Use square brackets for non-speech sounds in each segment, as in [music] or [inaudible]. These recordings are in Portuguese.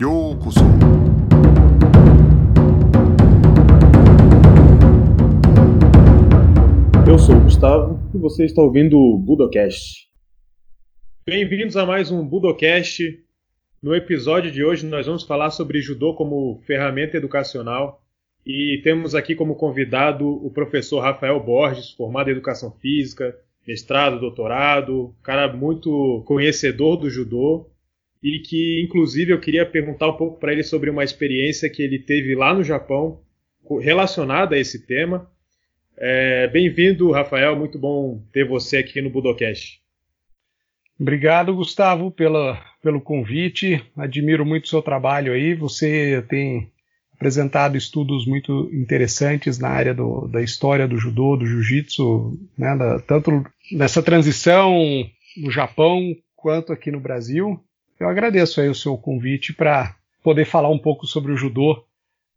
ようこそ Eu sou o Gustavo e você está ouvindo o Budocast. Bem-vindos a mais um Budocast. No episódio de hoje nós vamos falar sobre judô como ferramenta educacional e temos aqui como convidado o professor Rafael Borges, formado em educação física, mestrado, doutorado, cara muito conhecedor do judô e que inclusive eu queria perguntar um pouco para ele sobre uma experiência que ele teve lá no Japão relacionada a esse tema. É, Bem-vindo, Rafael, muito bom ter você aqui no Budocast. Obrigado, Gustavo, pela, pelo convite. Admiro muito o seu trabalho aí. Você tem apresentado estudos muito interessantes na área do, da história do judô, do jiu-jitsu, né, tanto nessa transição no Japão quanto aqui no Brasil. Eu agradeço aí o seu convite para poder falar um pouco sobre o judô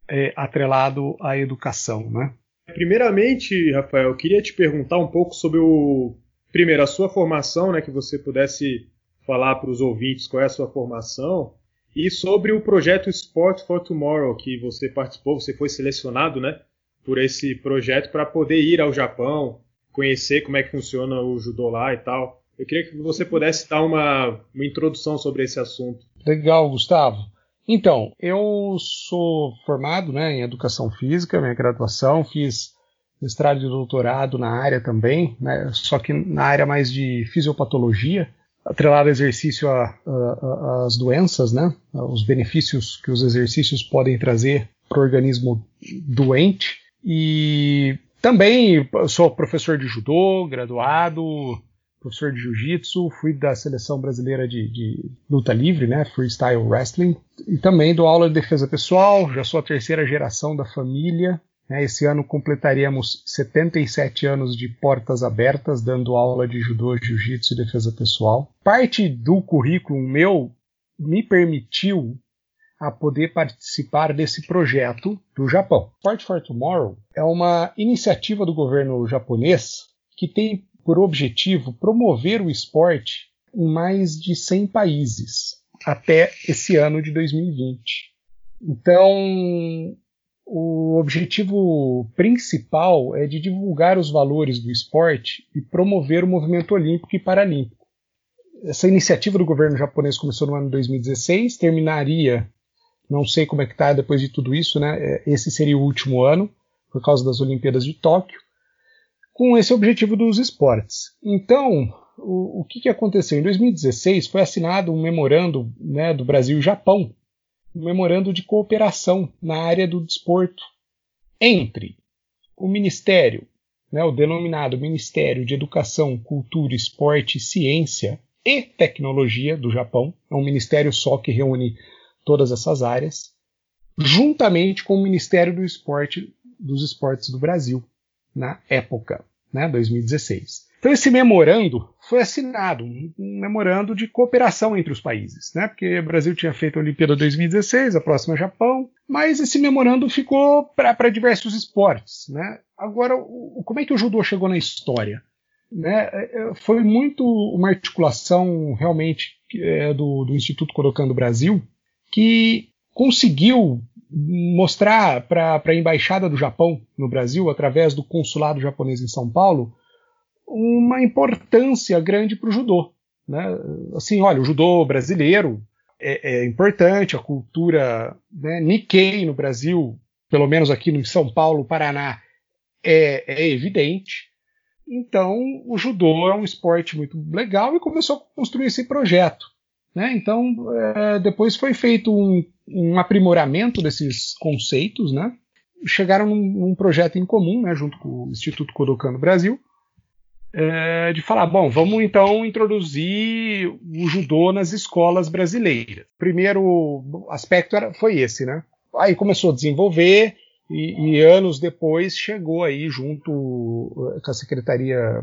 é, atrelado à educação, né? Primeiramente, Rafael, eu queria te perguntar um pouco sobre o primeiro a sua formação, né, que você pudesse falar para os ouvintes qual é a sua formação e sobre o projeto Sport for Tomorrow que você participou, você foi selecionado, né, por esse projeto para poder ir ao Japão, conhecer como é que funciona o judô lá e tal. Eu queria que você pudesse dar uma, uma introdução sobre esse assunto. Legal, Gustavo. Então, eu sou formado né, em educação física, minha graduação, fiz mestrado e doutorado na área também, né, só que na área mais de fisiopatologia, atrelado ao exercício às doenças, né, os benefícios que os exercícios podem trazer para o organismo doente. E também sou professor de judô, graduado, professor de jiu-jitsu, fui da seleção brasileira de, de, luta livre, né, freestyle wrestling, e também dou aula de defesa pessoal, já sou a terceira geração da família. Né, esse ano completaríamos 77 anos de portas abertas, dando aula de judô, jiu-jitsu e defesa pessoal. Parte do currículo meu me permitiu a poder participar desse projeto do Japão. Sport for Tomorrow é uma iniciativa do governo japonês que tem por objetivo promover o esporte em mais de 100 países até esse ano de 2020. Então, o objetivo principal é de divulgar os valores do esporte e promover o movimento olímpico e paralímpico. Essa iniciativa do governo japonês começou no ano 2016, terminaria, não sei como é que está depois de tudo isso, né? É, esse seria o último ano, por causa das Olimpíadas de Tóquio com esse objetivo dos esportes. Então, o, o que, que, aconteceu? Em 2016 foi assinado um memorando né, do Brasil e Japão, um memorando de cooperação na área do desporto entre o Ministério, né, o denominado Ministério de Educação, Cultura, Esporte, Ciência e Tecnologia do Japão, é um ministério só que reúne todas essas áreas, juntamente com o Ministério do Esporte dos Esportes do Brasil na época, né, 2016. Então esse memorando foi assinado, um memorando de cooperação entre os países, né, porque o Brasil tinha feito a Olimpíada 2016, a próxima é Japão, mas esse memorando ficou para diversos esportes. Né. Agora, o, como é que o judô chegou na história? Né, é, é, foi muito uma articulação realmente é, do, do Instituto Kodokan do Brasil que conseguiu mostrar para a embaixada do Japão no Brasil, através do consulado japonês em São Paulo, uma importância grande para o judô. Né? Assim, olha, o judô brasileiro é, é importante, a cultura né, Nikkei no Brasil, pelo menos aqui no São Paulo, Paraná, é, é evidente. Então, o judô é um esporte muito legal e começou a construir esse projeto. Né? Então, é, depois foi feito um, um, aprimoramento desses conceitos. Né? Chegaram num, num, projeto em comum, né, junto com o Instituto Kodokan Brasil, é, de falar: bom, vamos então introduzir o judô nas escolas brasileiras. Primeiro aspecto era, foi esse. Né? Aí começou a desenvolver. E, e, anos depois chegou aí junto com a Secretaria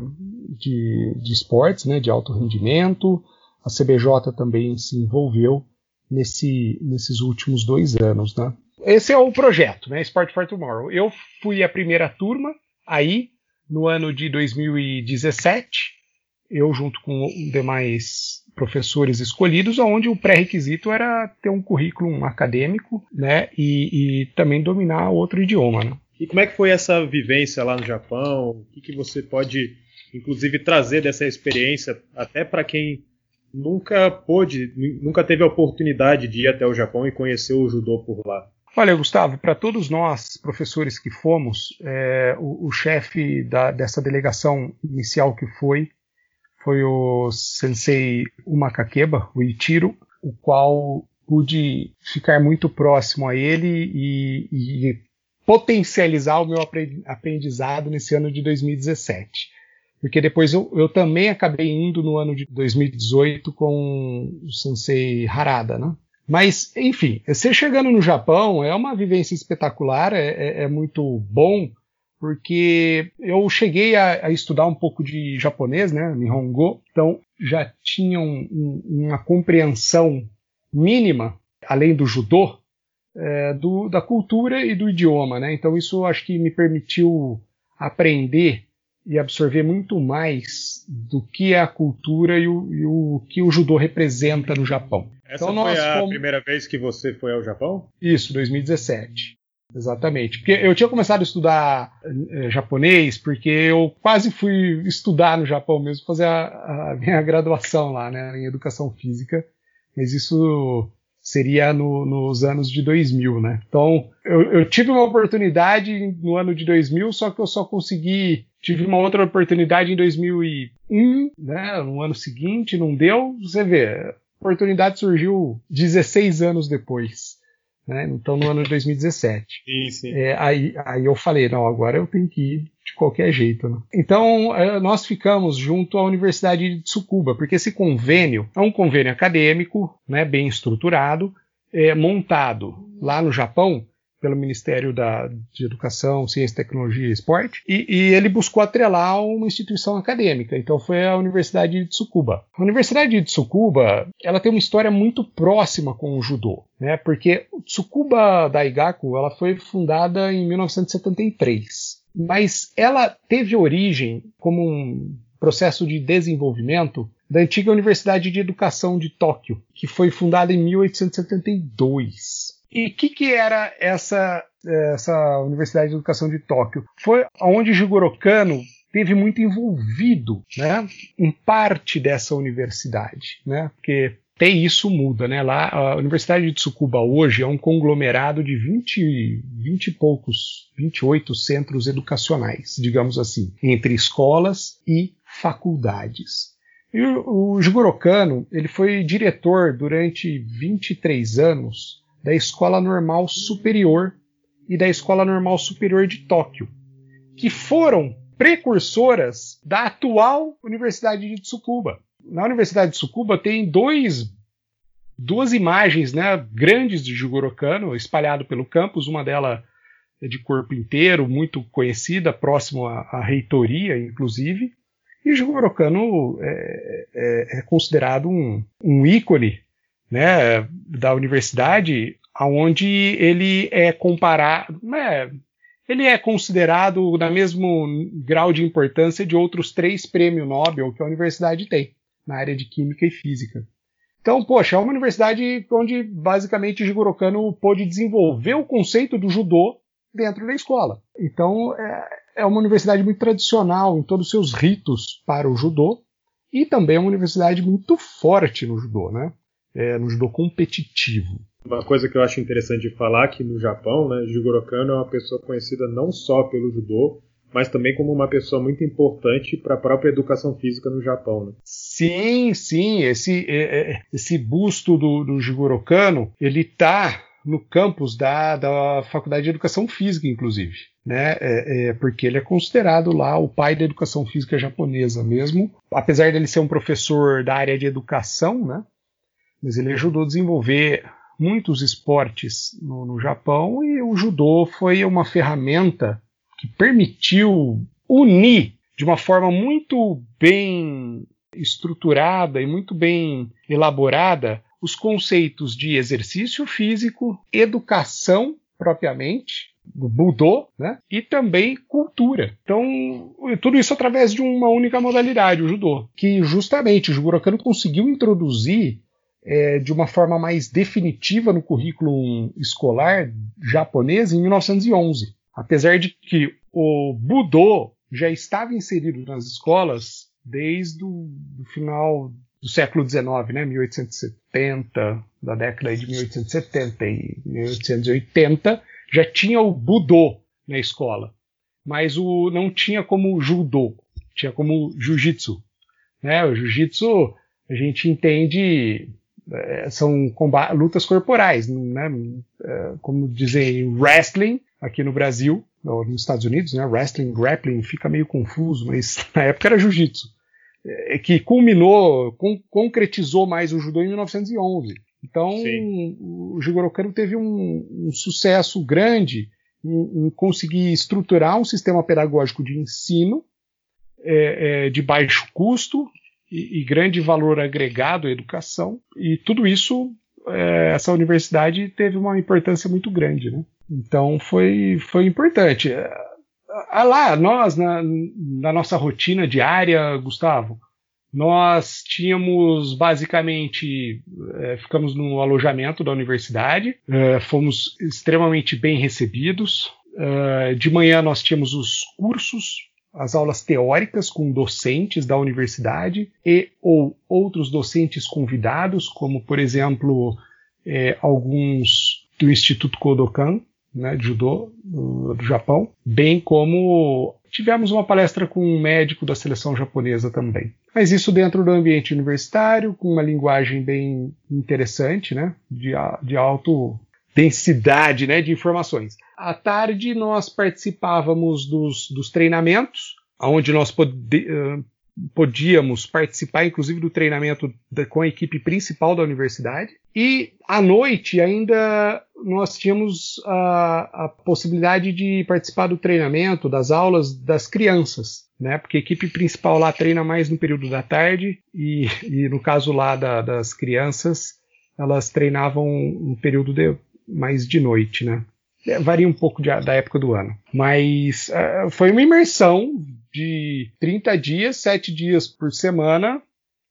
de, de Esportes, né, de Alto Rendimento, a CBJ também se envolveu nesse, nesses últimos dois anos. Né? Esse é o projeto, né? Sport for Tomorrow. Eu fui a primeira turma aí no ano de 2017. Eu, junto com demais professores escolhidos, onde o pré-requisito era ter um currículo acadêmico, né, e, e, também dominar outro idioma, né. E como é que foi essa vivência lá no Japão? O que, que você pode, inclusive, trazer dessa experiência, até para quem nunca pôde, nunca teve a oportunidade de ir até o Japão e conhecer o judô por lá? Olha, Gustavo, para todos nós, professores que fomos, é, o, o chefe dessa delegação inicial que foi, foi o sensei Umakakeba, o Ichiro, o qual pude ficar muito próximo a ele e, e potencializar o meu aprendizado nesse ano de 2017. Porque depois eu, eu, também acabei indo no ano de 2018 com o sensei Harada, né? Mas, enfim, você chegando no Japão é uma vivência espetacular, é, é, é muito bom, porque eu cheguei a, a, estudar um pouco de japonês, né, Nihongo, então já tinha um, um, uma compreensão mínima, além do judô, é, do, da cultura e do idioma, né? Então isso acho que me permitiu aprender e absorver muito mais do que é a cultura e o, e o que o judô representa no Japão. Essa então, foi a fomos... primeira vez que você foi ao Japão? Isso, 2017. Exatamente. Porque eu tinha começado a estudar é, japonês, porque eu quase fui estudar no Japão mesmo, fazer a, a minha [laughs] graduação lá, né, em educação física. Mas isso seria no, nos anos de 2000, né? Então, eu, eu, tive uma oportunidade no ano de 2000, só que eu só consegui. Tive uma outra oportunidade em 2001, né? No ano seguinte, não deu. Você vê, oportunidade surgiu 16 anos depois. Né? Então, no ano de 2017. Sim, sim. É, aí, aí eu falei, não, agora eu tenho que ir de qualquer jeito. Né? Então, é, nós ficamos junto à Universidade de Tsukuba, porque esse convênio é um convênio acadêmico, né, bem estruturado, é, montado lá no Japão pelo Ministério da, de Educação, Ciência, Tecnologia e Esporte, e, e, ele buscou atrelar uma instituição acadêmica, então foi a Universidade de Tsukuba. A Universidade de Tsukuba, ela tem uma história muito próxima com o judô, né, porque Tsukuba Daigaku, ela foi fundada em 1973, mas ela teve origem como um processo de desenvolvimento da antiga Universidade de Educação de Tóquio, que foi fundada em 1872. E o que, que era essa, essa Universidade de Educação de Tóquio? Foi onde Jigoro Kano teve muito envolvido né, em parte dessa universidade, né, porque até isso muda, né? Lá a Universidade de Tsukuba hoje é um conglomerado de 20, 20 e poucos, 28 centros educacionais, digamos assim, entre escolas e faculdades. E o, o Jigoro Kano, ele foi diretor durante 23 anos da Escola Normal Superior e da Escola Normal Superior de Tóquio, que foram precursoras da atual Universidade de Tsukuba. Na Universidade de Tsukuba tem dois, duas imagens né, grandes de Jigoro Kano espalhado pelo campus, uma delas é de corpo inteiro, muito conhecida, próximo à, à reitoria, inclusive. E Jigoro Kano é, é, é considerado um, um ícone né, da universidade, aonde ele é comparado, né, ele é considerado da mesmo grau de importância de outros três prêmios Nobel que a universidade tem na área de química e física. Então, poxa, é uma universidade onde basicamente Jigoro Kano pôde desenvolver o conceito do judô dentro da escola. Então, é, é uma universidade muito tradicional em todos os seus ritos para o judô e também é uma universidade muito forte no judô, né? É, no judô competitivo. Uma coisa que eu acho interessante de falar que no Japão, né, Jigoro Kano é uma pessoa conhecida não só pelo judô, mas também como uma pessoa muito importante para a própria educação física no Japão. Né? Sim, sim, esse, é, é, esse busto do, do Jigoro Kano, ele está no campus da, da Faculdade de Educação Física, inclusive. Né? É, é, porque ele é considerado lá o pai da educação física japonesa mesmo, apesar dele ser um professor da área de educação, né? Mas ele ajudou a desenvolver muitos esportes no, no Japão e o judô foi uma ferramenta que permitiu unir de uma forma muito bem estruturada e muito bem elaborada os conceitos de exercício físico, educação propriamente, Budô, né? E também cultura. Então, tudo isso através de uma única modalidade, o judô, que justamente o Jigoro Kano conseguiu introduzir é, de uma forma mais definitiva no currículo escolar japonês em 1911. Apesar de que o Budô já estava inserido nas escolas desde o final do século XIX, né, 1870, da década de 1870 e 1880, já tinha o Budô na escola, mas o não tinha como judô, tinha como jiu-jitsu. Né? O jiu-jitsu a gente entende são lutas corporais, né? É, como dizer wrestling aqui no Brasil, ou nos Estados Unidos, né? Wrestling, grappling fica meio confuso, mas [laughs] na época era jiu-jitsu, é, que culminou, con concretizou mais o judô em 1911. Então, Sim. o Jigoro Kano teve um, um sucesso grande em, em, conseguir estruturar um sistema pedagógico de ensino é, é, de baixo custo e, e, grande valor agregado à educação. E tudo isso, é, essa universidade teve uma importância muito grande. Né? Então, foi, foi importante. Ah, lá, nós, na, na nossa rotina diária, Gustavo, nós tínhamos basicamente, é, ficamos no alojamento da universidade, é, fomos extremamente bem recebidos. É, de manhã nós tínhamos os cursos, as aulas teóricas com docentes da universidade e ou outros docentes convidados, como por exemplo é, alguns do Instituto Kodokan, né, judô do, do Japão, bem como tivemos uma palestra com um médico da seleção japonesa também. Mas isso dentro do ambiente universitário, com uma linguagem bem interessante, né, de, de alto densidade né, de informações. À tarde nós participávamos dos, dos treinamentos, onde nós podíamos participar, inclusive, do treinamento da, com a equipe principal da universidade. E à noite ainda nós tínhamos a, a, possibilidade de participar do treinamento, das aulas das crianças, né? Porque a equipe principal lá treina mais no período da tarde e, e no caso lá da, das crianças, elas treinavam no período de, mais de noite, né? É, varia um pouco de, da época do ano. Mas uh, foi uma imersão de 30 dias, 7 dias por semana,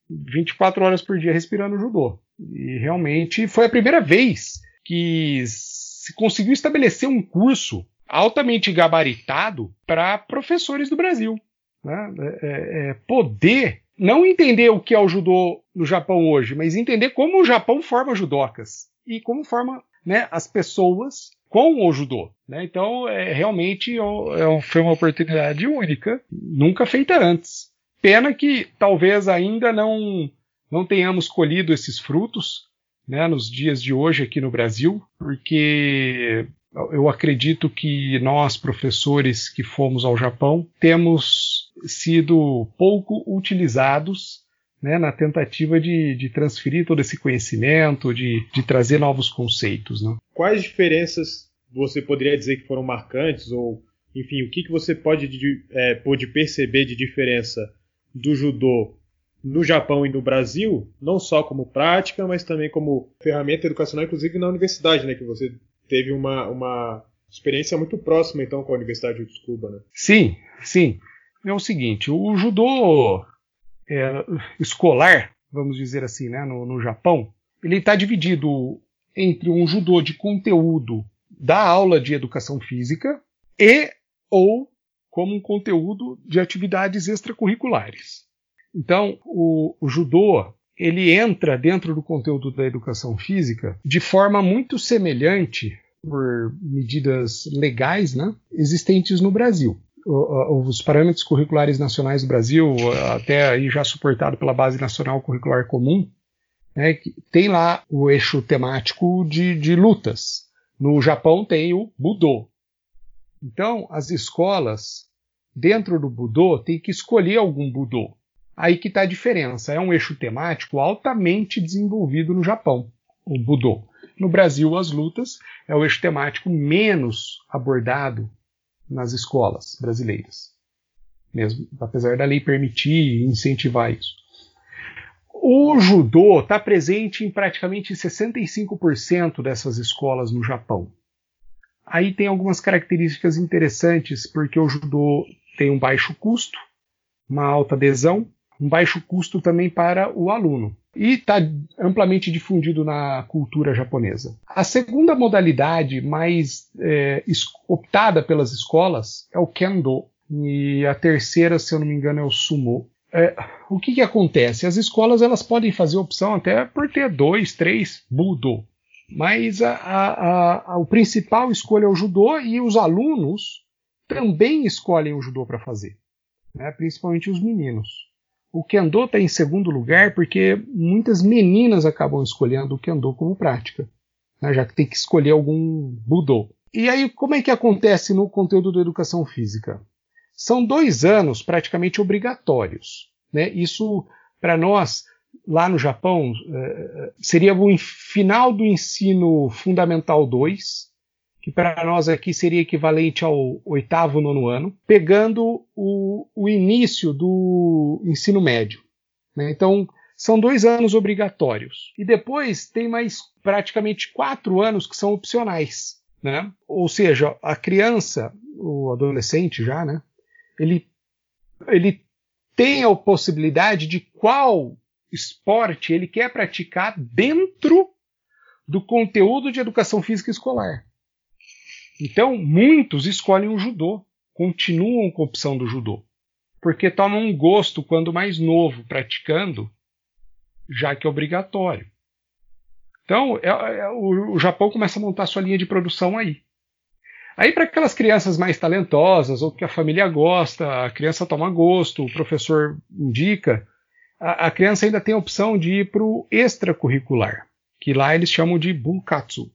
24 horas por dia respirando judô. E realmente foi a primeira vez que se conseguiu estabelecer um curso altamente gabaritado para professores do Brasil. Né? É, é, é, poder não entender o que é o judô no Japão hoje, mas entender como o Japão forma judocas e como forma né, as pessoas com o judô. Né? Então, é, realmente é, foi uma oportunidade única, nunca feita antes. Pena que talvez ainda não, não tenhamos colhido esses frutos né, nos dias de hoje aqui no Brasil, porque eu acredito que nós, professores que fomos ao Japão, temos sido pouco utilizados né, na tentativa de, de, transferir todo esse conhecimento, de, de trazer novos conceitos. Né? Quais diferenças você poderia dizer que foram marcantes, ou enfim, o que, que você pode, é, perceber de diferença do judô no Japão e no Brasil, não só como prática, mas também como ferramenta educacional, inclusive na universidade, né, que você teve uma, uma experiência muito próxima então com a Universidade de Tsukuba, né? Sim, sim. É o seguinte, o judô é, escolar, vamos dizer assim, né, no, no Japão, ele está dividido entre um judô de conteúdo da aula de educação física e ou como um conteúdo de atividades extracurriculares. Então, o, o judô ele entra dentro do conteúdo da educação física de forma muito semelhante por medidas legais, né, existentes no Brasil os parâmetros curriculares nacionais do Brasil, até aí já suportado pela Base Nacional Curricular Comum, né, tem lá o eixo temático de, de lutas. No Japão tem o Budô. Então, as escolas, dentro do Budô, têm que escolher algum Budô. Aí que está a diferença. É um eixo temático altamente desenvolvido no Japão, o Budô. No Brasil, as lutas é o eixo temático menos abordado nas escolas brasileiras, mesmo apesar da lei permitir e incentivar isso. O judô está presente em praticamente 65% dessas escolas no Japão. aí tem algumas características interessantes, porque o judô tem um baixo custo, uma alta adesão, um baixo custo também para o aluno. E está amplamente difundido na cultura japonesa. A segunda modalidade mais é, optada pelas escolas é o kendo. E a terceira, se eu não me engano, é o sumo. É, o que, que acontece? As escolas elas podem fazer opção até por ter dois, três budo. Mas a, a, a, o principal escolha é o judô e os alunos também escolhem o judô para fazer, né? principalmente os meninos. O kendo está em segundo lugar porque muitas meninas acabam escolhendo o kendo como prática, né? já que tem que escolher algum budô. E aí, como é que acontece no conteúdo da educação física? São dois anos praticamente obrigatórios. Né? Isso, para nós, lá no Japão, eh, seria o final do ensino fundamental 2, que para nós aqui seria equivalente ao oitavo, nono ano, pegando o, o início do ensino médio. Né? Então, são dois anos obrigatórios. E depois tem mais praticamente quatro anos que são opcionais. Né? Ou seja, a criança, o adolescente já, né? Ele, ele tem a possibilidade de qual esporte ele quer praticar dentro do conteúdo de educação física escolar. Então, muitos escolhem o judô, continuam com a opção do judô, porque tomam um gosto quando mais novo praticando, já que é obrigatório. Então, é, é, o, o Japão começa a montar sua linha de produção aí. Aí, para aquelas crianças mais talentosas, ou que a família gosta, a criança toma gosto, o professor indica, a, a criança ainda tem a opção de ir para o extracurricular, que lá eles chamam de bunkatsu.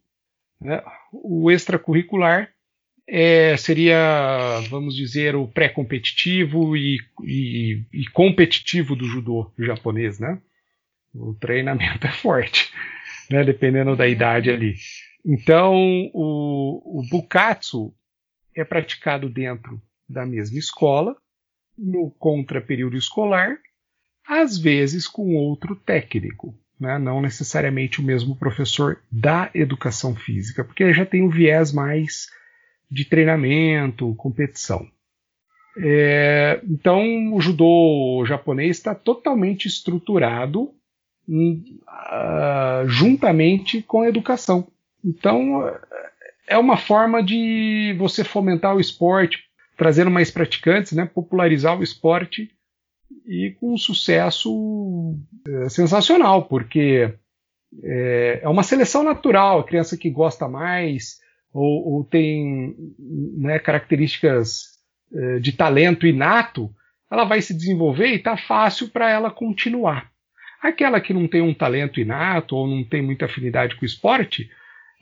Né? O extracurricular é, seria, vamos dizer, o pré-competitivo e, e, e, competitivo do judô japonês, né? O treinamento [laughs] é forte, né? dependendo da idade ali. Então, o, o bukatsu é praticado dentro da mesma escola, no contra-período escolar, às vezes com outro técnico né? não necessariamente o mesmo professor da educação física, porque já tem o viés mais de treinamento, competição. É, então, o judô japonês está totalmente estruturado em, uh, juntamente com a educação. Então, é uma forma de você fomentar o esporte, trazendo mais praticantes, né, popularizar o esporte e com um sucesso é, sensacional, porque é, é, uma seleção natural, a criança que gosta mais ou, ou tem né, características é, de talento inato, ela vai se desenvolver e está fácil para ela continuar. Aquela que não tem um talento inato ou não tem muita afinidade com o esporte,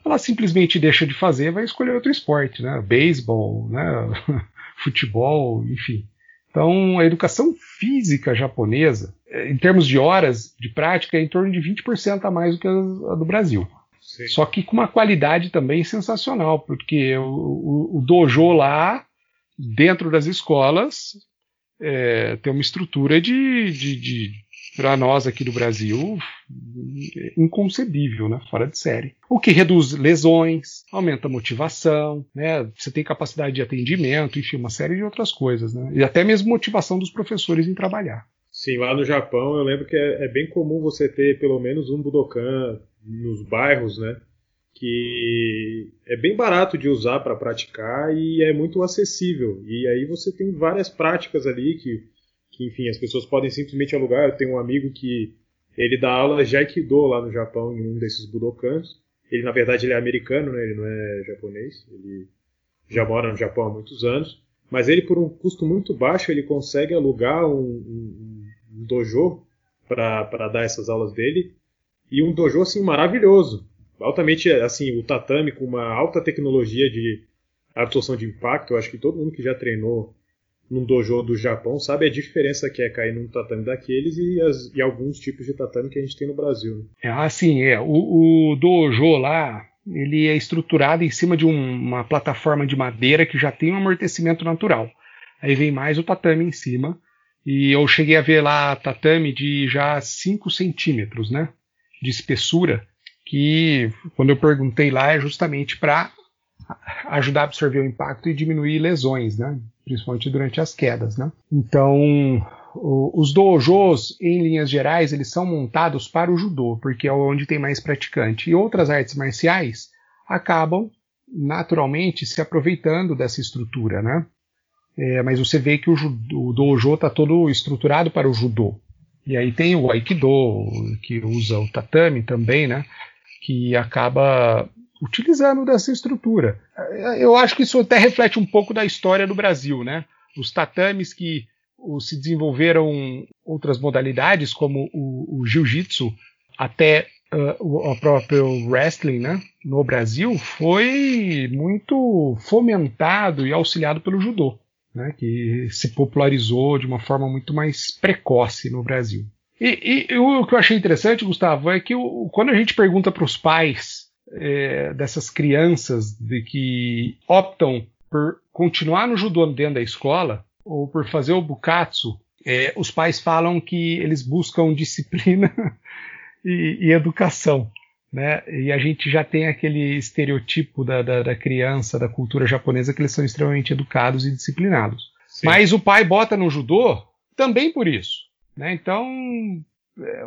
ela simplesmente deixa de fazer, vai escolher outro esporte, né? Beisebol, né? [laughs] futebol, enfim. Então, a educação física japonesa, é, em termos de horas de prática, é em torno de 20% a mais do que a do Brasil. Sim. Só que com uma qualidade também sensacional, porque o, o, o dojo lá, dentro das escolas, é, tem uma estrutura de, de, de para nós aqui do Brasil, inconcebível, né? fora de série. O que reduz lesões, aumenta a motivação, né? você tem capacidade de atendimento, enfim, uma série de outras coisas. Né? E até mesmo motivação dos professores em trabalhar. Sim, lá no Japão eu lembro que é, é bem comum você ter pelo menos um Budokan nos bairros, né? que é bem barato de usar para praticar e é muito acessível. E aí você tem várias práticas ali que que enfim, as pessoas podem simplesmente alugar. Eu tenho um amigo que ele dá aula de Aikido lá no Japão, em um desses Budokans. Ele, na verdade, ele é americano, né? ele não é japonês. Ele já mora no Japão há muitos anos. Mas ele, por um custo muito baixo, ele consegue alugar um, um, um dojo para dar essas aulas dele. E um dojo, assim, maravilhoso. Altamente, assim, o tatame com uma alta tecnologia de absorção de impacto. Eu acho que todo mundo que já treinou num dojo do Japão sabe a diferença que é cair num tatame daqueles e, as, e alguns tipos de tatame que a gente tem no Brasil. Né? É, assim, é. O, o, dojo lá, ele é estruturado em cima de um, uma plataforma de madeira que já tem um amortecimento natural. Aí vem mais o tatame em cima. E eu cheguei a ver lá tatame de já 5 centímetros, né? De espessura. Que quando eu perguntei lá é justamente para ajudar a absorver o impacto e diminuir lesões, né? principalmente durante as quedas. Né? Então, os dojos, em linhas gerais, eles são montados para o judô, porque é onde tem mais praticante. E outras artes marciais acabam naturalmente se aproveitando dessa estrutura, né? É, mas você vê que o, o dojo está todo estruturado para o judô. E aí tem o aikido, que usa o tatame também, né? Que acaba utilizando dessa estrutura. Eu acho que isso até reflete um pouco da história do Brasil, né? Os tatames que se desenvolveram outras modalidades, como o, o jiu-jitsu, até uh, o próprio wrestling, né? No Brasil, foi muito fomentado e auxiliado pelo judô, né? Que se popularizou de uma forma muito mais precoce no Brasil. E, e, o que eu achei interessante, Gustavo, é que o, quando a gente pergunta para os pais é, dessas crianças de que optam por continuar no judô dentro da escola ou por fazer o bukatsu, é, os pais falam que eles buscam [laughs] disciplina e, e, educação. Né? E a gente já tem aquele estereotipo da, da, da, criança, da cultura japonesa, que eles são extremamente educados e disciplinados. Sim. Mas o pai bota no judô também por isso. Né? Então,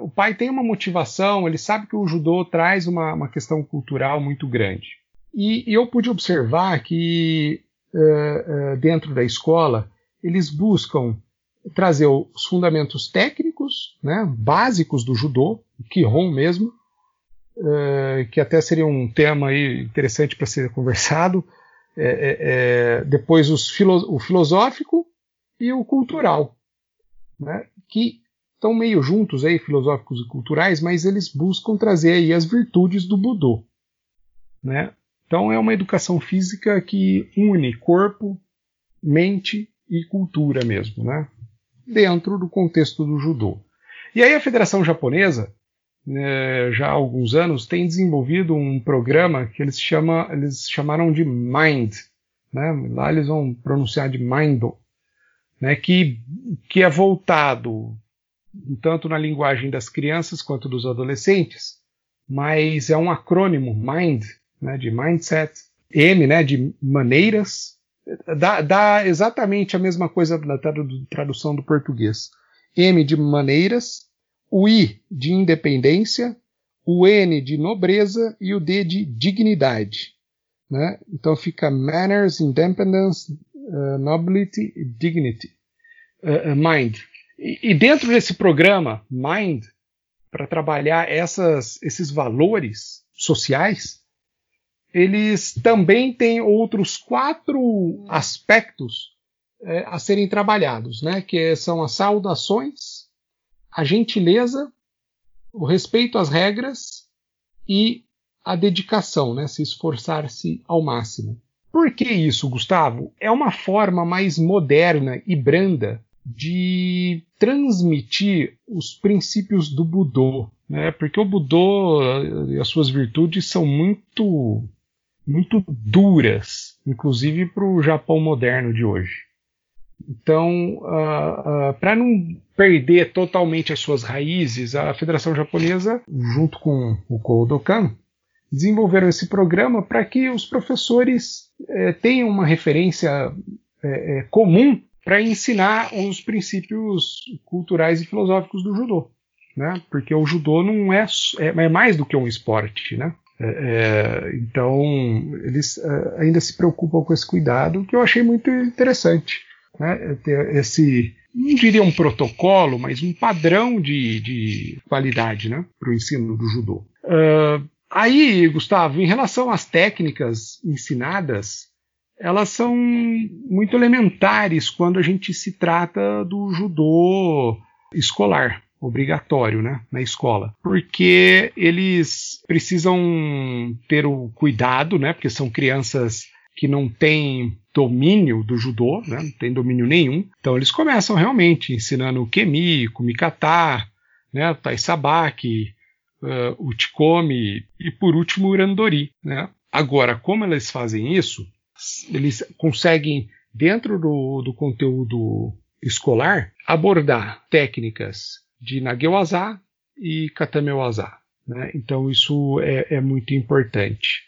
o pai tem uma motivação, ele sabe que o judô traz uma, uma questão cultural muito grande. E, e eu pude observar que uh, uh, dentro da escola eles buscam trazer os fundamentos técnicos, né, básicos do judô, o Kihon mesmo, uh, que até seria um tema aí interessante para ser conversado. É, é, é, depois filo o filosófico e o cultural, né, que estão meio juntos aí, filosóficos e culturais, mas eles buscam trazer aí as virtudes do Budô. Né? Então é uma educação física que une corpo, mente e cultura mesmo, né? dentro do contexto do judô. E aí a Federação Japonesa, né, já há alguns anos, tem desenvolvido um programa que eles, chama, eles chamaram de MIND. Né? Lá eles vão pronunciar de Mindo, né? que, que é voltado tanto na linguagem das crianças quanto dos adolescentes, mas é um acrônimo, MIND, né, de mindset, M, né, de maneiras, dá, dá exatamente a mesma coisa na tradução do português. M de maneiras, o I de independência, o N de nobreza e o D de dignidade. Né? Então fica manners, independence, uh, nobility, dignity, uh, mind. E, dentro desse programa Mind, para trabalhar essas, esses valores sociais, eles também têm outros quatro aspectos é, a serem trabalhados, né? que são as saudações, a gentileza, o respeito às regras e a dedicação, né? se esforçar-se ao máximo. Por que isso, Gustavo? É uma forma mais moderna e branda de transmitir os princípios do Budô, né? Porque o Budô e as suas virtudes são muito muito duras, inclusive para o Japão moderno de hoje. Então, uh, uh, para não perder totalmente as suas raízes, a Federação Japonesa, junto com o Kodokan, desenvolveram esse programa para que os professores eh, tenham uma referência eh, eh, comum para ensinar os princípios culturais e filosóficos do judô, né? Porque o judô não é, é, é mais do que um esporte, né? É, é, então eles é, ainda se preocupam com esse cuidado, que eu achei muito interessante, né? Ter esse não diria um protocolo, mas um padrão de, de qualidade né, para o ensino do judô. Uh, aí, Gustavo, em relação às técnicas ensinadas, elas são muito elementares quando a gente se trata do judô escolar, obrigatório, né, na escola, porque eles precisam ter o cuidado, né, porque são crianças que não têm domínio do judô, né, não tem domínio nenhum, então eles começam realmente ensinando o kemi, kumikata, né, taisabaki, uh, o chikomi e por último o randori, né. Agora, como eles fazem isso? Eles conseguem, dentro do, do conteúdo escolar, abordar técnicas de Nagewaza e Katamewaza. Né? Então isso é, é, muito importante.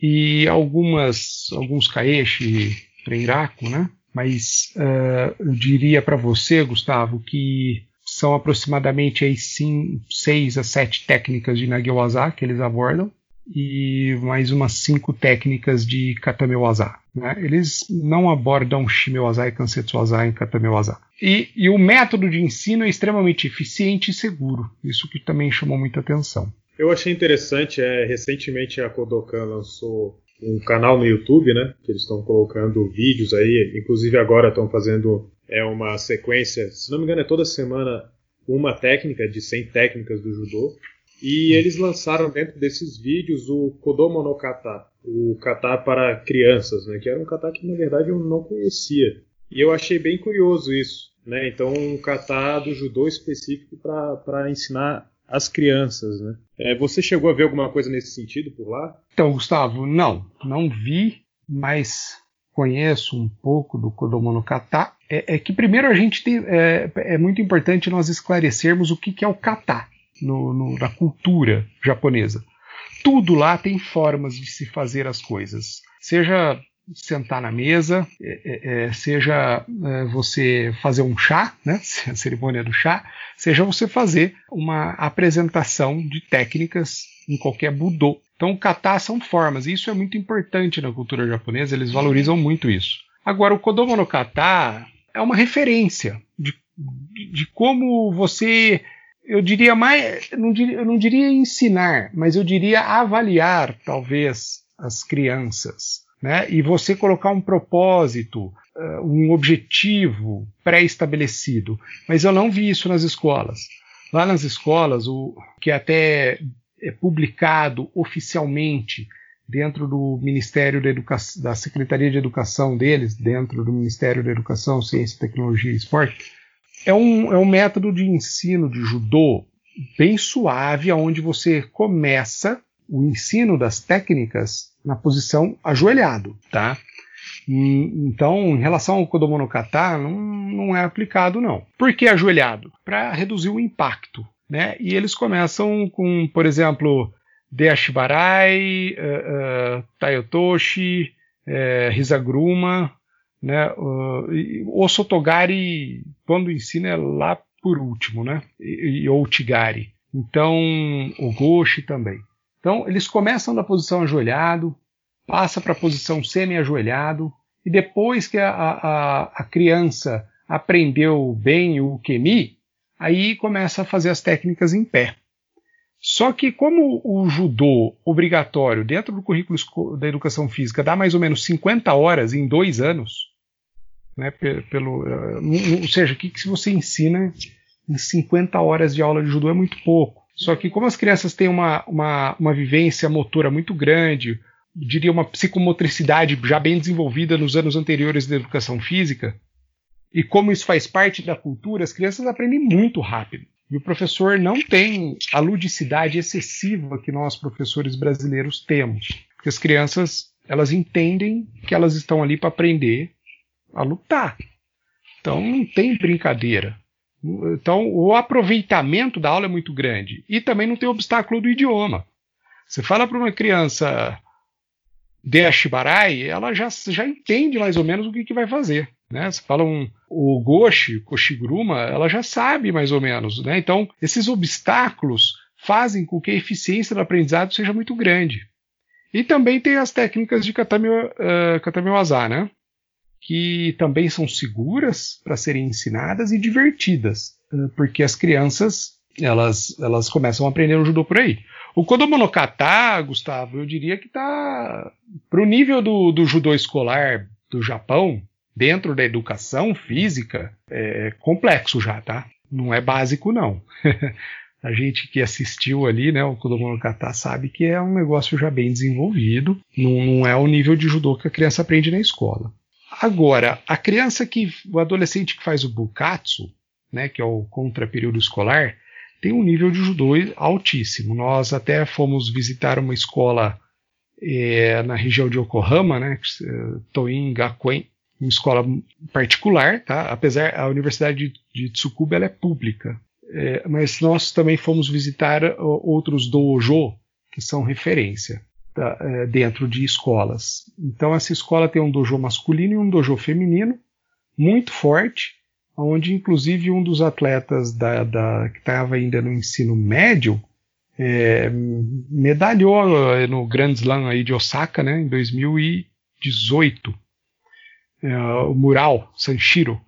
e algumas alguns kaeshi Renraku, né? Mas uh, eu diria para você, Gustavo, que são aproximadamente aí, sim, seis a sete técnicas de Nagiwaza que eles abordam e mais umas cinco técnicas de Katamewaza. Né? Eles não abordam Shimewaza e Kansetsuwaza em Katamewaza. E, e o método de ensino é extremamente eficiente e seguro. Isso que também chamou muita atenção. Eu achei interessante, é, recentemente a Kodokan lançou um canal no YouTube, né? Que eles estão colocando vídeos aí, inclusive agora estão fazendo é uma sequência, se não me engano é toda semana uma técnica de 100 técnicas do judô. E eles lançaram dentro desses vídeos o Kodomo no Kata, o kata para crianças, né? Que era um kata que na verdade eu não conhecia. E eu achei bem curioso isso, né? Então um kata do judô específico para ensinar as crianças, né? É, você chegou a ver alguma coisa nesse sentido por lá? Então, Gustavo, não, não vi, mas conheço um pouco do Kodomo no Kata. É, é que primeiro a gente tem, é, é, muito importante nós esclarecermos o que, que é o kata no, no, na cultura japonesa. Tudo lá tem formas de se fazer as coisas. Seja sentar na mesa, é, é, é seja é, você fazer um chá, né, [laughs] a cerimônia do chá, seja você fazer uma apresentação de técnicas em qualquer budô. Então, kata são formas, e isso é muito importante na cultura japonesa, eles valorizam muito isso. Agora, o Kodomo no kata é uma referência de, de, de como você, eu diria mais, não diria, eu não diria ensinar, mas eu diria avaliar, talvez, as crianças né? E você colocar um propósito, uh, um objetivo pré-estabelecido. Mas eu não vi isso nas escolas. Lá nas escolas, o que até é publicado oficialmente dentro do Ministério da Educação, da Secretaria de Educação deles, dentro do Ministério da Educação, Ciência, Tecnologia e Esporte, é um, é um método de ensino de judô bem suave, onde você começa o ensino das técnicas na posição ajoelhado, tá? Então, em relação ao Kodomo Kata, não, não é aplicado, não. Por que ajoelhado? Para reduzir o impacto. Né? E eles começam com, por exemplo, Deashibarai, uh, uh, Tayotoshi, uh, Hizagruma, né? Uh, o Sotogari, quando ensina, é lá por último, né? E, e, ou Tigari. Então, o Goshi também. Então, eles começam da posição ajoelhado, passa para a posição semi-ajoelhado, e depois que a, a, a, criança aprendeu bem o Kemi, aí começa a fazer as técnicas em pé. Só que como o judô obrigatório dentro do currículo da educação física dá mais ou menos 50 horas em dois anos, né, pelo, eh, ou seja, o que, que você ensina em 50 horas de aula de judô é muito pouco. Só que como as crianças têm uma, uma, uma vivência motora muito grande, diria uma psicomotricidade já bem desenvolvida nos anos anteriores da educação física, e como isso faz parte da cultura, as crianças aprendem muito rápido. E o professor não tem a ludicidade excessiva que nós professores brasileiros temos, porque as crianças elas entendem que elas estão ali para aprender a lutar. Então não tem brincadeira. Então, o aproveitamento da aula é muito grande. E também não tem obstáculo do idioma. Você fala para uma criança de Ashibarai, ela já, já entende mais ou menos o que, que vai fazer. Né? Você fala um, o Goshi, Koshiguruma, ela já sabe mais ou menos. Né? Então, esses obstáculos fazem com que a eficiência do aprendizado seja muito grande. E também tem as técnicas de Katame, uh, Katame Waza, né? Que também são seguras para serem ensinadas e divertidas, porque as crianças elas, elas começam a aprender o judô por aí. O Kodomo no Kata, Gustavo, eu diria que está para o nível do, do judô escolar do Japão, dentro da educação física, é complexo já, tá? Não é básico, não. [laughs] a gente que assistiu ali, né, o Kodomo no Kata sabe que é um negócio já bem desenvolvido, não, não é o nível de judô que a criança aprende na escola. Agora, a criança que, o adolescente que faz o bukatsu, né, que é o contra-período escolar, tem um nível de judô altíssimo. Nós até fomos visitar uma escola é, na região de Yokohama, né, Toin Gakuen, uma escola particular, tá? apesar a Universidade de, de Tsukuba ela é pública, é, mas nós também fomos visitar outros dojo que são referência. É, dentro de escolas. Então essa escola tem um dojo masculino e um dojo feminino muito forte, onde inclusive um dos atletas da, da que estava ainda no ensino médio é, medalhou é, no Grand Slam aí de Osaka, né, em 2018. É, o Mural Sanshiro,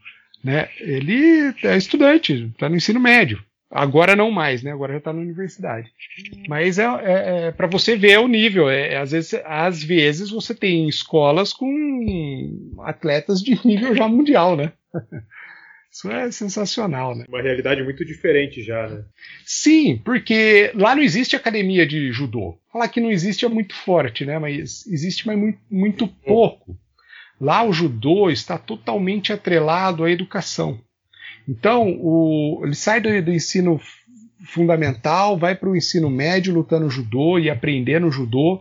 né, ele é estudante, está no ensino médio. Agora não mais, né? Agora já está na universidade. Mas é, é, é para você ver o nível. É, é, às, vezes, às vezes você tem escolas com atletas de [laughs] nível já mundial, né? [laughs] Isso é sensacional, né? Uma realidade muito diferente já, né? Sim, porque lá não existe academia de judô. Falar que não existe é muito forte, né? Mas existe, mas muito, muito pouco. Lá o judô está totalmente atrelado à educação. Então, o, ele sai do, do ensino fundamental, vai para o ensino médio lutando judô e aprendendo judô.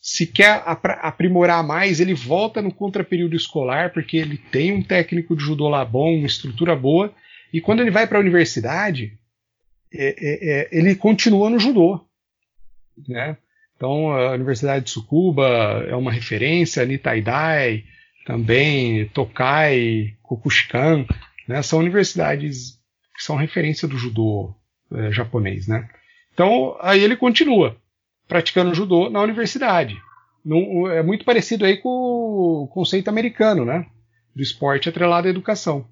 Se quer aprimorar mais, ele volta no contraperíodo escolar, porque ele tem um técnico de judô lá bom, uma estrutura boa. E quando ele vai para a universidade, é, é, é, ele continua no judô. Né? Então, a Universidade de Tsukuba é uma referência, Nitaidai, também Tokai, Kokushikan, né? São universidades que são referência do judô é, japonês. Né? Então, aí ele continua praticando judô na universidade. É muito parecido aí com o conceito americano, né? Do esporte atrelado à educação.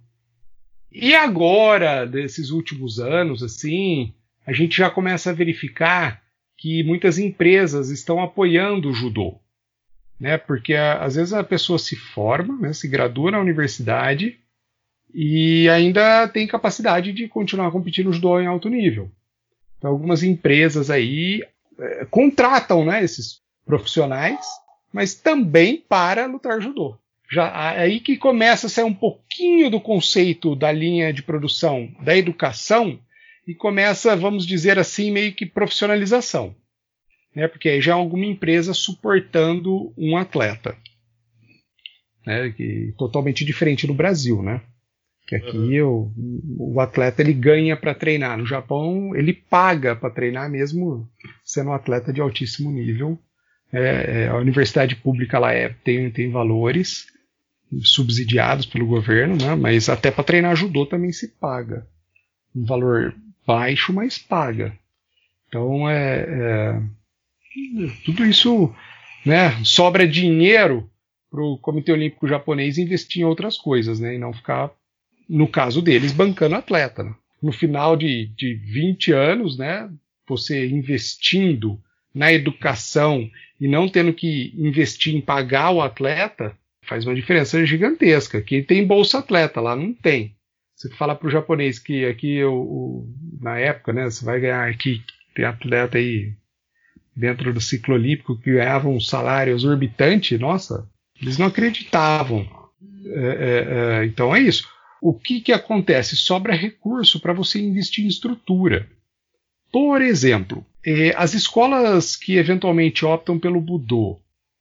E agora, desses últimos anos, assim, a gente já começa a verificar que muitas empresas estão apoiando o judô. Né? Porque às vezes a pessoa se forma, né, se gradua na universidade e ainda tem capacidade de continuar competindo judô em alto nível. Então, algumas empresas aí é, contratam né, esses profissionais, mas também para lutar judô. Já aí que começa a sair um pouquinho do conceito da linha de produção da educação e começa, vamos dizer assim, meio que profissionalização. Né, porque aí já é alguma empresa suportando um atleta. Né, que, totalmente diferente no Brasil, né? Que aqui uhum. o, o atleta ele ganha para treinar. No Japão ele paga para treinar mesmo sendo um atleta de altíssimo nível. É, é, a universidade pública lá é, tem, tem valores subsidiados pelo governo, né? mas até para treinar judô também se paga. Um valor baixo, mas paga. Então é, é tudo isso né, sobra dinheiro para o Comitê Olímpico Japonês investir em outras coisas, né, e não ficar no caso deles, bancando atleta. Né? No final de, de 20 anos, né, você investindo na educação e não tendo que investir em pagar o atleta, faz uma diferença gigantesca. Aqui tem bolsa atleta, lá não tem. Você fala para o japonês que aqui, o, na época, né, você vai ganhar aqui, tem atleta aí dentro do ciclo olímpico que ganhava um salário exorbitante, nossa, eles não acreditavam. É, é, é, então é isso o que, que acontece? Sobra recurso para você investir em estrutura. Por exemplo, eh, as escolas que eventualmente optam pelo Budô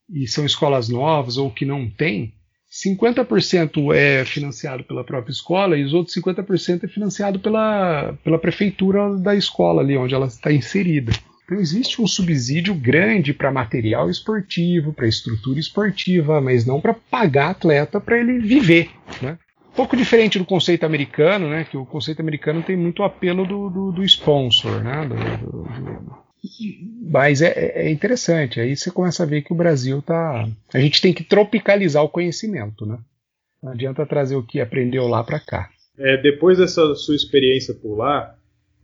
e são escolas novas ou que não têm, 50% é financiado pela própria escola e os outros 50% é financiado pela, pela prefeitura da escola ali onde ela está inserida. Então existe um subsídio grande para material esportivo, para estrutura esportiva, mas não para pagar atleta para ele viver. Né? Pouco diferente do conceito americano, né? Que o conceito americano tem muito apelo do, do, do sponsor, né? Do, do, mas é, é, interessante. Aí você começa a ver que o Brasil tá. A gente tem que tropicalizar o conhecimento, né? Não adianta trazer o que aprendeu lá para cá. É, depois dessa sua experiência por lá,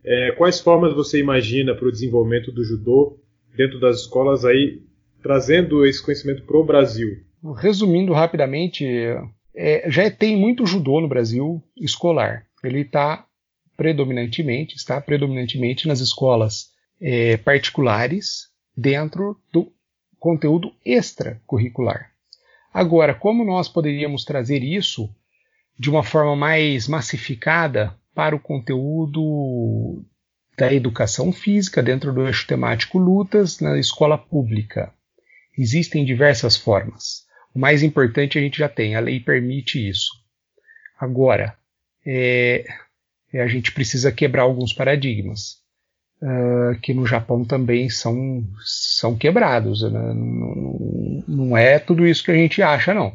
é, quais formas você imagina para o desenvolvimento do judô dentro das escolas aí, trazendo esse conhecimento para o Brasil? Resumindo rapidamente, é, já tem muito judô no Brasil escolar. Ele está predominantemente, está predominantemente nas escolas é, particulares dentro do conteúdo extracurricular. Agora, como nós poderíamos trazer isso de uma forma mais massificada para o conteúdo da educação física dentro do eixo temático lutas na escola pública? Existem diversas formas. O mais importante a gente já tem, a lei permite isso. Agora, é, é, a gente precisa quebrar alguns paradigmas. uh, que no Japão também são, são quebrados. Né? Não, é tudo isso que a gente acha, não.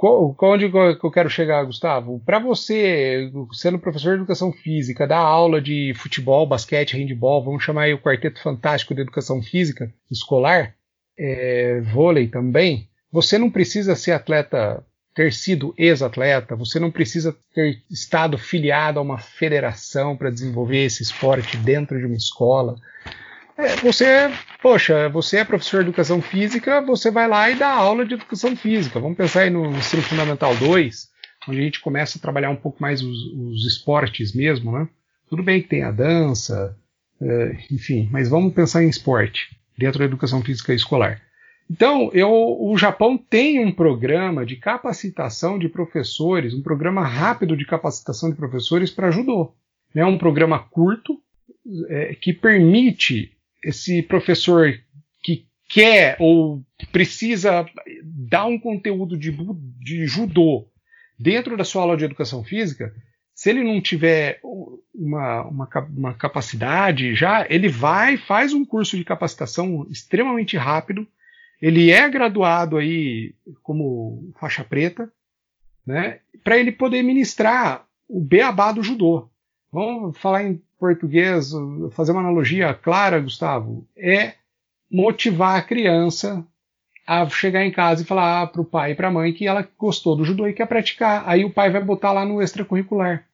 Onde eu quero chegar, Gustavo? Para você, sendo professor de educação física, dar aula de futebol, basquete, handball, vamos chamar aí o quarteto fantástico de educação física escolar, é, vôlei também, você não precisa ser atleta, ter sido ex-atleta, você não precisa ter estado filiado a uma federação para desenvolver esse esporte dentro de uma escola. É, você, poxa, você é professor de educação física, você vai lá e dá aula de educação física. Vamos pensar aí no ensino fundamental 2, onde a gente começa a trabalhar um pouco mais os, os esportes mesmo, né? Tudo bem que tem a dança, é, enfim, mas vamos pensar em esporte dentro da educação física escolar. Então, eu, o Japão tem um programa de capacitação de professores, um programa rápido de capacitação de professores para judô. É um programa curto é, que permite esse professor que quer ou precisa dar um conteúdo de, de judô dentro da sua aula de educação física, se ele não tiver uma, uma, uma, capacidade já, ele vai, faz um curso de capacitação extremamente rápido. Ele é graduado aí como faixa preta, né? Para ele poder ministrar o beabá do judô. Vamos falar em português, fazer uma analogia clara, Gustavo, é motivar a criança a chegar em casa e falar para o pai e para a mãe que ela gostou do judô e quer praticar. Aí o pai vai botar lá no extracurricular.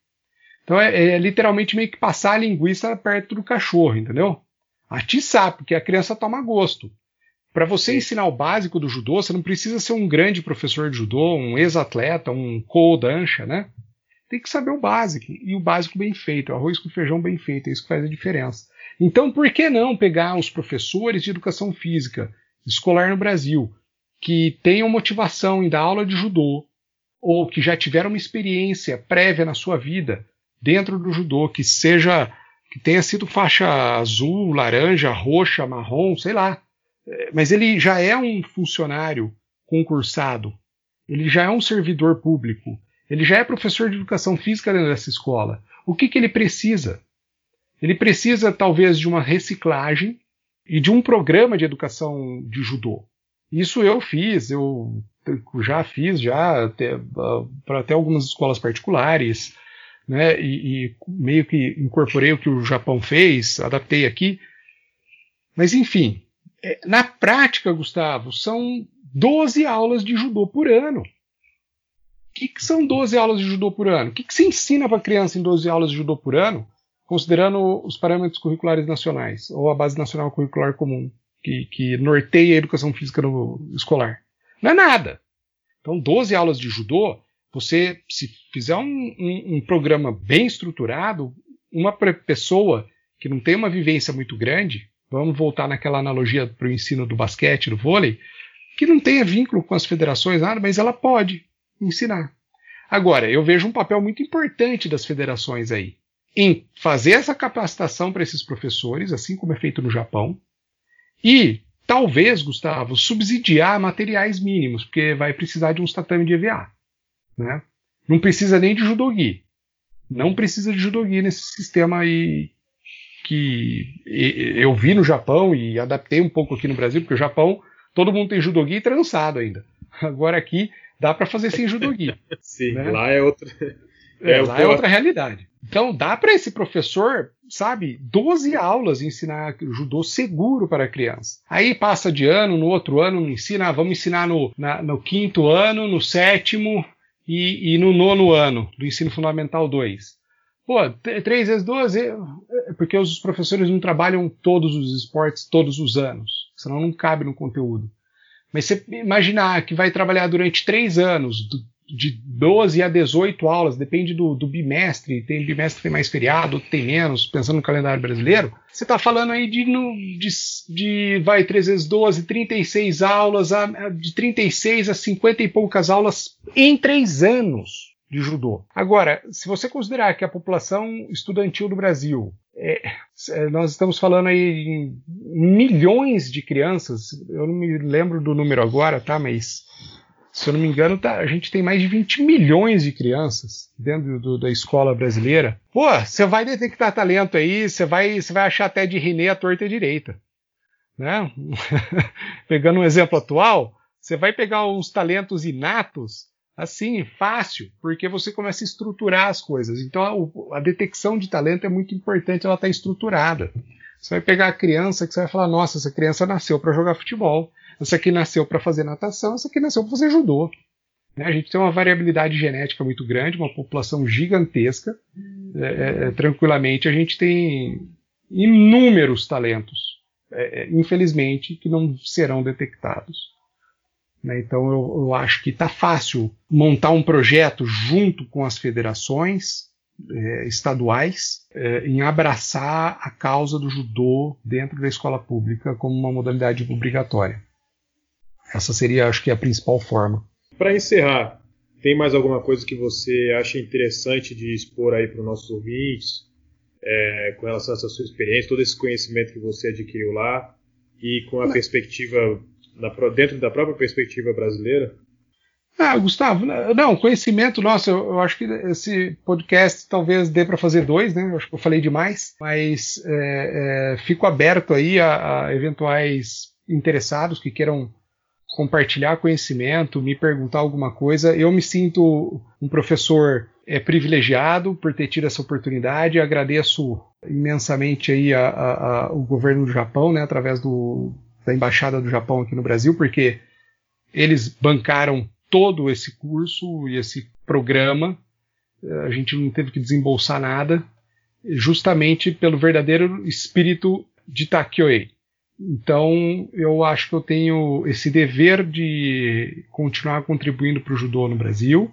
Então é, é literalmente meio que passar a linguiça perto do cachorro, entendeu? Atiçar, porque a criança toma gosto. Para você ensinar o básico do judô, você não precisa ser um grande professor de judô, um ex-atleta, um kodansha, né? tem que saber o básico, e o básico bem feito, o arroz com feijão bem feito, é isso que faz a diferença. Então, por que não pegar os professores de educação física escolar no Brasil, que tenham motivação em dar aula de judô, ou que já tiveram uma experiência prévia na sua vida dentro do judô, que seja que tenha sido faixa azul, laranja, roxa, marrom, sei lá. Mas ele já é um funcionário concursado, ele já é um servidor público, ele já é professor de educação física dentro dessa escola. O que, que ele precisa? Ele precisa, talvez, de uma reciclagem e de um programa de educação de judô. Isso eu fiz, eu já fiz já até, para até algumas escolas particulares, né, e, e, meio que incorporei o que o Japão fez, adaptei aqui. Mas enfim, na prática, Gustavo, são 12 aulas de judô por ano que, que são 12 aulas de judô por ano? O que, que se ensina para criança em 12 aulas de judô por ano, considerando os parâmetros curriculares nacionais, ou a base nacional curricular comum, que, que norteia a educação física no, escolar? Não é nada. Então, 12 aulas de judô, você, se fizer um, um, um programa bem estruturado, uma pessoa que não tem uma vivência muito grande, vamos voltar naquela analogia para o ensino do basquete, do vôlei, que não tenha vínculo com as federações, nada, mas ela pode ensinar. Agora, eu vejo um papel muito importante das federações aí em fazer essa capacitação para esses professores, assim como é feito no Japão, e talvez, Gustavo, subsidiar materiais mínimos, porque vai precisar de um tatame de EVA. Né? Não precisa nem de judogi. Não precisa de judogi nesse sistema aí que eu vi no Japão e adaptei um pouco aqui no Brasil, porque o Japão todo mundo tem judogi trançado ainda. [laughs] Agora aqui dá para fazer sem judogi. [laughs] Sim, né? lá é outra. É, é lá é outra realidade. Então dá para esse professor, sabe, 12 aulas ensinar judô seguro para a criança. Aí passa de ano, no outro ano não ensina, vamos ensinar no, na, no quinto ano, no sétimo e, e, no nono ano do ensino fundamental 2. Pô, 3 vezes 12, é, porque os professores não trabalham todos os esportes todos os anos, senão não cabe no conteúdo. Mas você imaginar que vai trabalhar durante três anos, de 12 a 18 aulas, depende do, do bimestre, tem bimestre que tem mais feriado, outro tem menos, pensando no calendário brasileiro, você está falando aí de, de, de, vai, 3 vezes 12, 36 aulas, de 36 a 50 e poucas aulas em três anos de judô. Agora, se você considerar que a população estudantil do Brasil é, é, nós estamos falando aí em milhões de crianças, eu não me lembro do número agora, tá? Mas se eu não me engano, tá, a gente tem mais de 20 milhões de crianças dentro do, da escola brasileira. Pô, você vai detectar talento aí, você vai, vai achar até de René a torta direita. Né? [laughs] Pegando um exemplo atual, você vai pegar uns talentos inatos assim, fácil, porque você começa a estruturar as coisas. Então a, a detecção de talento é muito importante, ela está estruturada. Você vai pegar a criança que você vai falar, nossa, essa criança nasceu para jogar futebol, essa aqui nasceu para fazer natação, essa aqui nasceu para fazer judô. Né? A gente tem uma variabilidade genética muito grande, uma população gigantesca. É, é, é tranquilamente, a gente tem inúmeros talentos, é, é, infelizmente, que não serão detectados. Né? Então eu, eu, acho que está fácil montar um projeto junto com as federações é, estaduais é, em abraçar a causa do judô dentro da escola pública como uma modalidade obrigatória. Essa seria, acho que, a principal forma. Para encerrar, tem mais alguma coisa que você acha interessante de expor aí para os nossos ouvintes é, com relação a essa sua experiência, todo esse conhecimento que você adquiriu lá e com a perspectiva na, dentro da própria perspectiva brasileira? Ah, Gustavo, não, conhecimento, nossa, eu, eu acho que esse podcast talvez dê para fazer dois, né? Eu acho que eu falei demais, mas é, é, fico aberto aí a, a, eventuais interessados que queiram compartilhar conhecimento, me perguntar alguma coisa. Eu me sinto um professor é, privilegiado por ter tido essa oportunidade. Agradeço imensamente aí a, a, o governo do Japão, né, através do, da Embaixada do Japão aqui no Brasil, porque eles bancaram todo esse curso e esse programa. A gente não teve que desembolsar nada, justamente pelo verdadeiro espírito de Takyoei. Então, eu acho que eu tenho esse dever de continuar contribuindo para o judô no Brasil,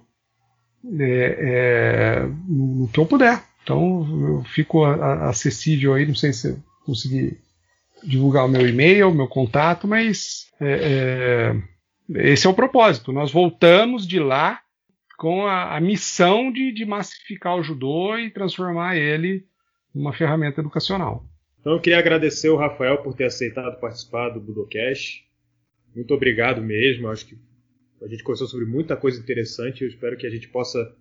é, é, no que eu puder. Então, eu fico acessível aí, não sei se eu consegui divulgar o meu e-mail, meu contato, mas é, é, esse é o propósito. Nós voltamos de lá com a, a missão de, de, massificar o judô e transformar ele numa ferramenta educacional. Então eu queria agradecer o Rafael por ter aceitado participar do Budocast. Muito obrigado mesmo. acho que a gente conversou sobre muita coisa interessante. Eu espero que a gente possa,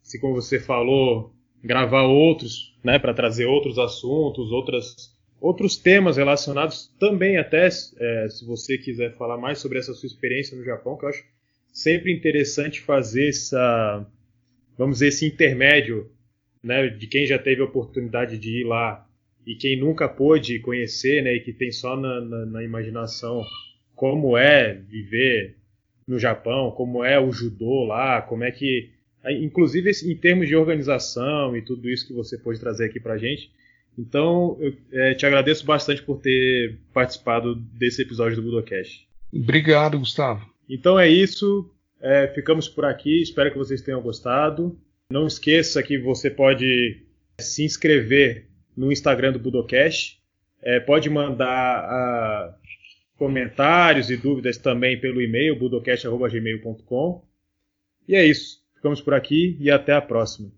se como você falou, gravar outros, né, para trazer outros assuntos, outras outros temas relacionados também até, é, se você quiser falar mais sobre essa sua experiência no Japão, que eu acho sempre interessante fazer essa, vamos dizer, esse intermédio, né, de quem já teve a oportunidade de ir lá e quem nunca pôde conhecer, né, e que tem só na, na, na imaginação como é viver no Japão, como é o judô lá, como é que, inclusive em termos de organização e tudo isso que você pôde trazer aqui para gente, então, eu é, te agradeço bastante por ter participado desse episódio do Budocast. Obrigado, Gustavo. Então é isso. É, ficamos por aqui. Espero que vocês tenham gostado. Não esqueça que você pode se inscrever no Instagram do Budocast. É, pode mandar uh, comentários e dúvidas também pelo e-mail budocast.gmail.com. E é isso. Ficamos por aqui e até a próxima.